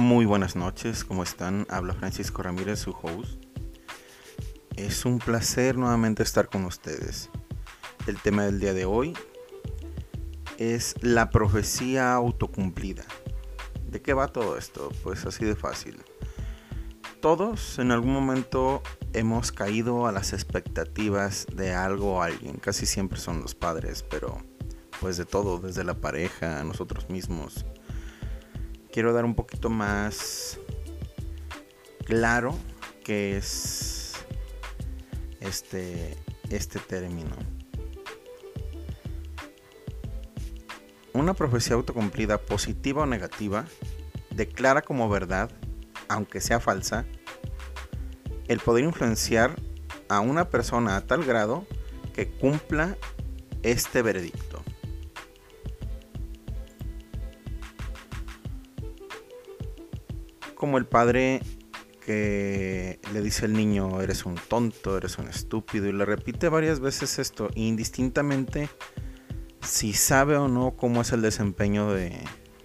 Muy buenas noches, ¿cómo están? Habla Francisco Ramírez, su host. Es un placer nuevamente estar con ustedes. El tema del día de hoy es la profecía autocumplida. ¿De qué va todo esto? Pues así de fácil. Todos en algún momento hemos caído a las expectativas de algo o alguien. Casi siempre son los padres, pero pues de todo, desde la pareja, nosotros mismos quiero dar un poquito más claro que es este, este término. Una profecía autocumplida, positiva o negativa, declara como verdad, aunque sea falsa, el poder influenciar a una persona a tal grado que cumpla este veredicto. Como el padre que le dice al niño, eres un tonto, eres un estúpido, y le repite varias veces esto, indistintamente si sabe o no cómo es el desempeño de,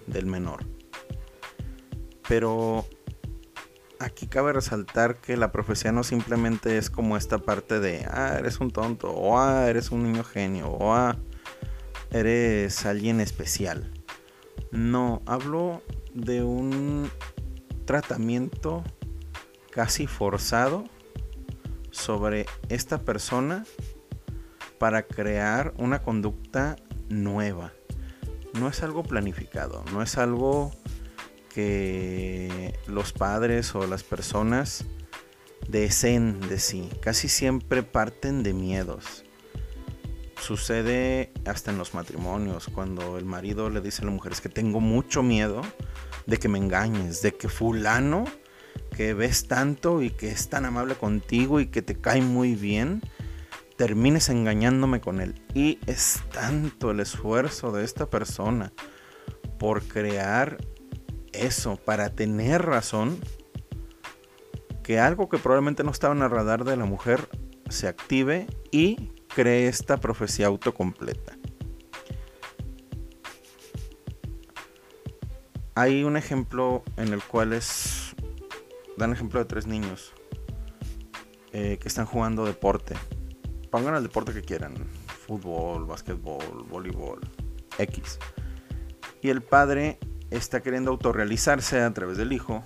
del menor. Pero aquí cabe resaltar que la profecía no simplemente es como esta parte de, ah, eres un tonto, o ah, eres un niño genio, o ah, eres alguien especial. No, hablo de un tratamiento casi forzado sobre esta persona para crear una conducta nueva. No es algo planificado, no es algo que los padres o las personas deseen de sí. Casi siempre parten de miedos. Sucede hasta en los matrimonios, cuando el marido le dice a la mujer es que tengo mucho miedo de que me engañes, de que fulano que ves tanto y que es tan amable contigo y que te cae muy bien, termines engañándome con él. Y es tanto el esfuerzo de esta persona por crear eso, para tener razón, que algo que probablemente no estaba en el radar de la mujer se active y cree esta profecía autocompleta. Hay un ejemplo en el cual es. Dan ejemplo de tres niños eh, que están jugando deporte. Pongan el deporte que quieran: fútbol, básquetbol, voleibol, X. Y el padre está queriendo autorrealizarse a través del hijo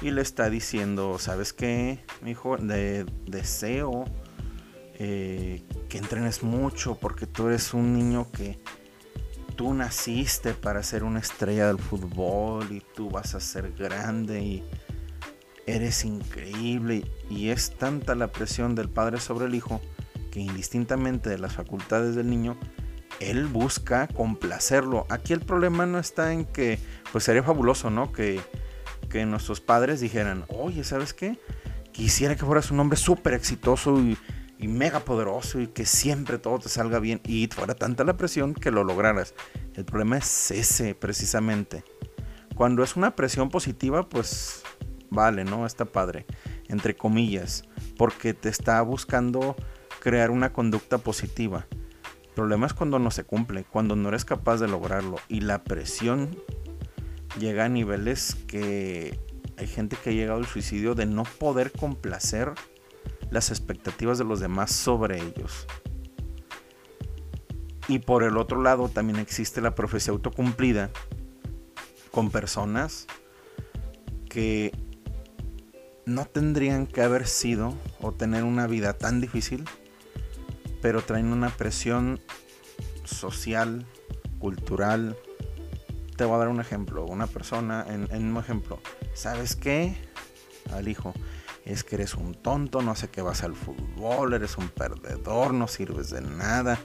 y le está diciendo: ¿Sabes qué, mi hijo? De, deseo eh, que entrenes mucho porque tú eres un niño que tú naciste para ser una estrella del fútbol y tú vas a ser grande y eres increíble y es tanta la presión del padre sobre el hijo que indistintamente de las facultades del niño él busca complacerlo. Aquí el problema no está en que pues sería fabuloso, ¿no? Que, que nuestros padres dijeran, oye, ¿sabes qué? Quisiera que fueras un hombre súper exitoso y y mega poderoso y que siempre todo te salga bien y fuera tanta la presión que lo lograras. El problema es ese precisamente. Cuando es una presión positiva, pues vale, ¿no? Está padre, entre comillas, porque te está buscando crear una conducta positiva. El problema es cuando no se cumple, cuando no eres capaz de lograrlo y la presión llega a niveles que hay gente que ha llegado al suicidio de no poder complacer las expectativas de los demás sobre ellos. Y por el otro lado también existe la profecía autocumplida con personas que no tendrían que haber sido o tener una vida tan difícil, pero traen una presión social, cultural. Te voy a dar un ejemplo. Una persona, en, en un ejemplo, ¿sabes qué? Al hijo, es que eres un tonto, no sé qué vas al fútbol, eres un perdedor, no sirves de nada,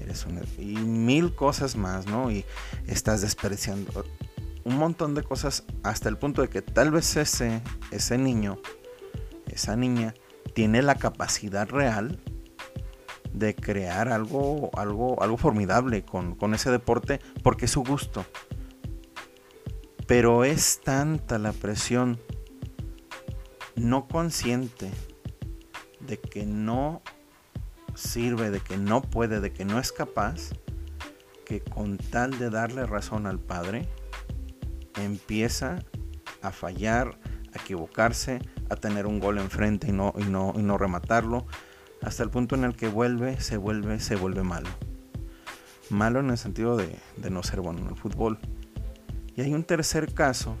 eres un... y mil cosas más, ¿no? Y estás despreciando. un montón de cosas hasta el punto de que tal vez ese, ese niño, esa niña, tiene la capacidad real de crear algo, algo, algo formidable con, con ese deporte porque es su gusto. Pero es tanta la presión no consciente de que no sirve, de que no puede, de que no es capaz, que con tal de darle razón al padre, empieza a fallar, a equivocarse, a tener un gol enfrente y no, y no, y no rematarlo, hasta el punto en el que vuelve, se vuelve, se vuelve malo. Malo en el sentido de, no ser bueno en el fútbol. Y hay un tercer caso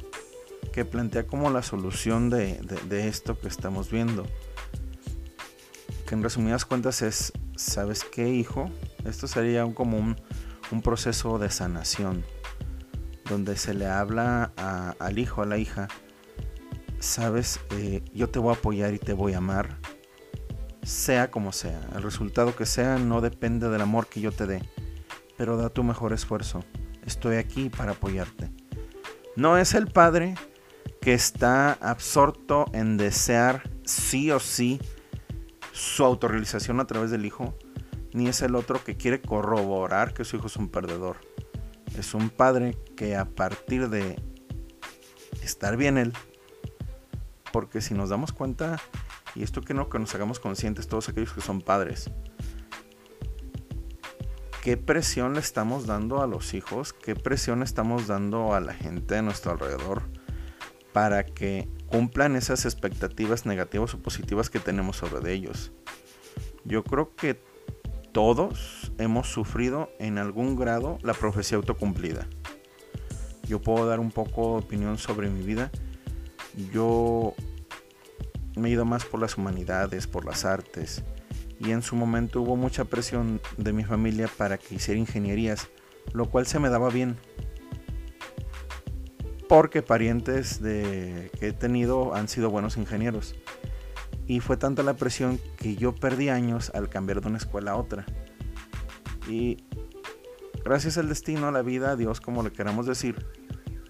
que plantea como la solución de, esto que estamos viendo. Que en resumidas cuentas es, ¿sabes qué, hijo? Esto sería un, como un, proceso de sanación, donde se le habla al hijo, a la hija, sabes, eh, yo te voy a apoyar y te voy a amar, sea como sea. El resultado que sea no depende del amor que yo te dé, pero da tu mejor esfuerzo. Estoy aquí para apoyarte. No es el padre que está absorto en desear sí o sí su autorrealización a través del hijo, ni es el otro que quiere corroborar que su hijo es un perdedor. Es un padre que a partir de estar bien él, porque si nos damos cuenta, y esto que no, que nos hagamos conscientes todos aquellos que son padres. ¿Qué presión le estamos dando a los hijos? ¿Qué presión estamos dando a la gente de nuestro alrededor para que cumplan esas expectativas negativas o positivas que tenemos sobre ellos? Yo creo que todos hemos sufrido en algún grado la profecía autocumplida. Yo puedo dar un poco de opinión sobre mi vida. Yo me he ido más por las humanidades, por las artes. Y en su momento hubo mucha presión de mi familia para que hiciera ingenierías, lo cual se me daba bien. Porque parientes de, que he tenido han sido buenos ingenieros. Y fue tanta la presión que yo perdí años al cambiar de una escuela a otra. Y gracias al destino, a la vida, a Dios, como le queramos decir,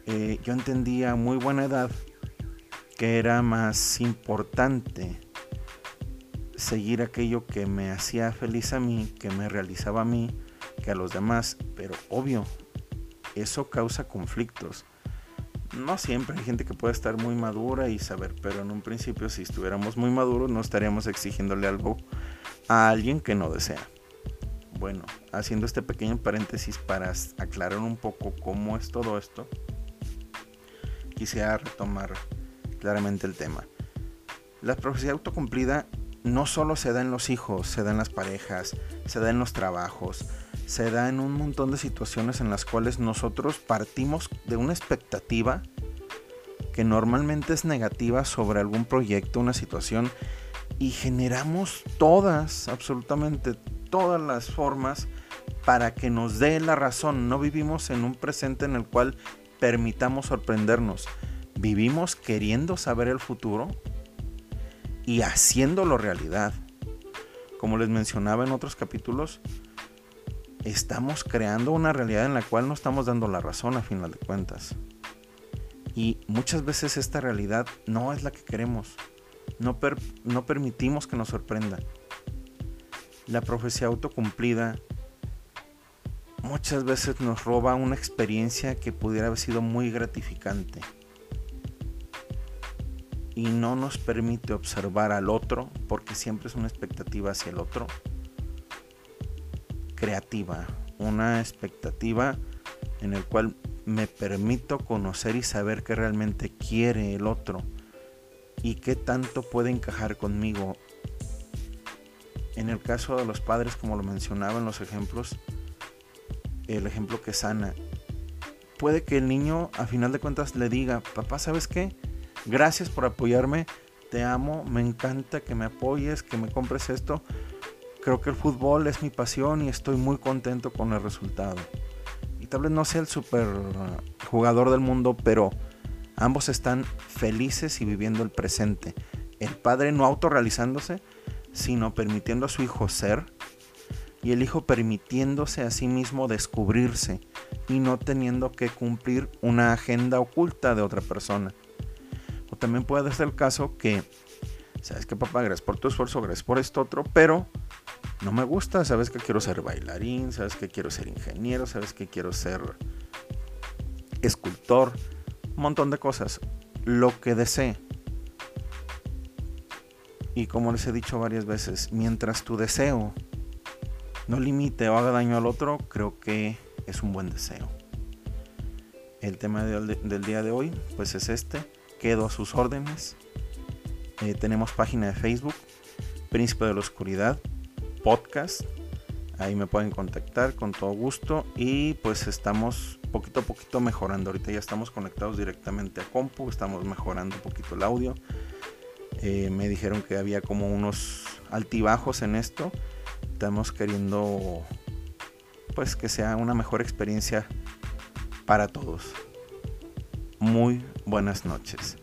eh, yo entendía a muy buena edad que era más importante seguir aquello que me hacía feliz a mí, que me realizaba a mí, que a los demás. Pero obvio, eso causa conflictos. No siempre hay gente que puede estar muy madura y saber, pero en un principio si estuviéramos muy maduros no estaríamos exigiéndole algo a alguien que no desea. Bueno, haciendo este pequeño paréntesis para aclarar un poco cómo es todo esto, quisiera retomar claramente el tema. La profecía autocumplida no solo se da en los hijos, se da en las parejas, se da en los trabajos, se da en un montón de situaciones en las cuales nosotros partimos de una expectativa que normalmente es negativa sobre algún proyecto, una situación, y generamos todas, absolutamente todas las formas para que nos dé la razón. No vivimos en un presente en el cual permitamos sorprendernos vivimos queriendo saber el futuro y haciéndolo realidad. Como les mencionaba en otros capítulos, estamos creando una realidad en la cual no estamos dando la razón a final de cuentas. Y muchas veces esta realidad no es la que queremos. No, no permitimos que nos sorprenda. La profecía autocumplida muchas veces nos roba una experiencia que pudiera haber sido muy gratificante y no nos permite observar al otro porque siempre es una expectativa hacia el otro creativa, una expectativa en el cual me permito conocer y saber qué realmente quiere el otro y qué tanto puede encajar conmigo. En el caso de los padres, como lo mencionaba en los ejemplos, el ejemplo que sana, puede que el niño a final de cuentas le diga, papá, ¿sabes qué? Gracias por apoyarme. Te amo. Me encanta que me apoyes, que me compres esto. Creo que el fútbol es mi pasión y estoy muy contento con el resultado. Y tal vez no sea el super jugador del mundo, pero ambos están felices y viviendo el presente. El padre no autorrealizándose, sino permitiendo a su hijo ser y el hijo permitiéndose a sí mismo descubrirse y no teniendo que cumplir una agenda oculta de otra persona. O también puede ser el caso que, sabes que papá, gracias por tu esfuerzo, gracias por esto otro, pero no me gusta, sabes que quiero ser bailarín, sabes que quiero ser ingeniero, sabes que quiero ser escultor, un montón de cosas, lo que desee. Y como les he dicho varias veces, mientras tu deseo no limite o haga daño al otro, creo que es un buen deseo. El tema del día de hoy, pues es este. Quedo a sus órdenes. Eh, tenemos página de Facebook, Príncipe de la Oscuridad, podcast. Ahí me pueden contactar con todo gusto. Y pues estamos poquito a poquito mejorando. Ahorita ya estamos conectados directamente a compu. Estamos mejorando un poquito el audio. Eh, me dijeron que había como unos altibajos en esto. Estamos queriendo pues que sea una mejor experiencia para todos. Muy buenas noches.